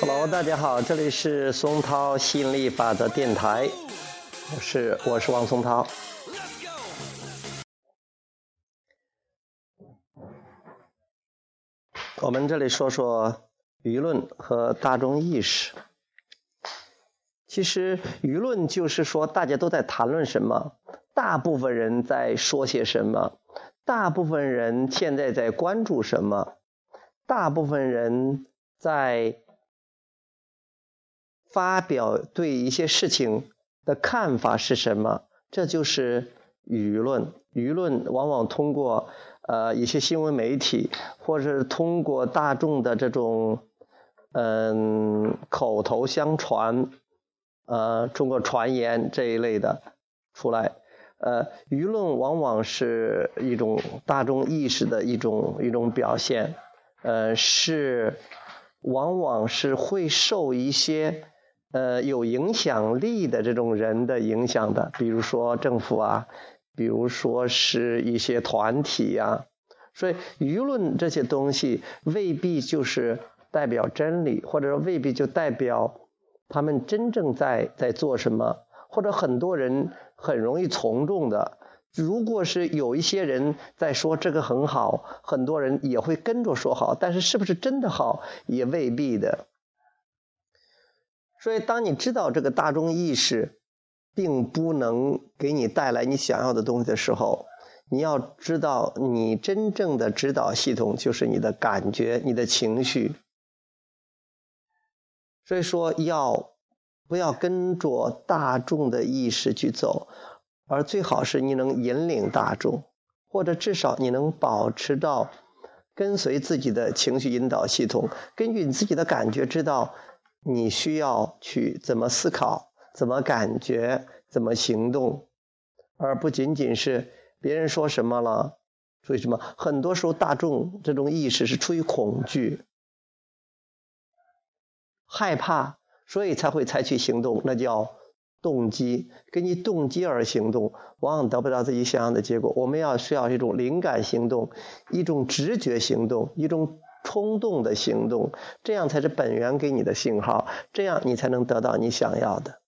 Hello，大家好，这里是松涛吸引力法则电台，我是我是王松涛。我们这里说说舆论和大众意识。其实舆论就是说大家都在谈论什么，大部分人在说些什么，大部分人现在在关注什么，大部分人在。发表对一些事情的看法是什么？这就是舆论。舆论往往通过呃一些新闻媒体，或者是通过大众的这种嗯口头相传，呃通过传言这一类的出来。呃，舆论往往是一种大众意识的一种一种表现，呃是往往是会受一些。呃，有影响力的这种人的影响的，比如说政府啊，比如说是一些团体呀，所以舆论这些东西未必就是代表真理，或者说未必就代表他们真正在在做什么，或者很多人很容易从众的。如果是有一些人在说这个很好，很多人也会跟着说好，但是是不是真的好，也未必的。所以，当你知道这个大众意识并不能给你带来你想要的东西的时候，你要知道，你真正的指导系统就是你的感觉、你的情绪。所以说，要不要跟着大众的意识去走，而最好是你能引领大众，或者至少你能保持到跟随自己的情绪引导系统，根据你自己的感觉知道。你需要去怎么思考，怎么感觉，怎么行动，而不仅仅是别人说什么了，出于什么？很多时候，大众这种意识是出于恐惧、害怕，所以才会采取行动，那叫动机。根据动机而行动，往往得不到自己想要的结果。我们要需要一种灵感行动，一种直觉行动，一种。冲动的行动，这样才是本源给你的信号，这样你才能得到你想要的。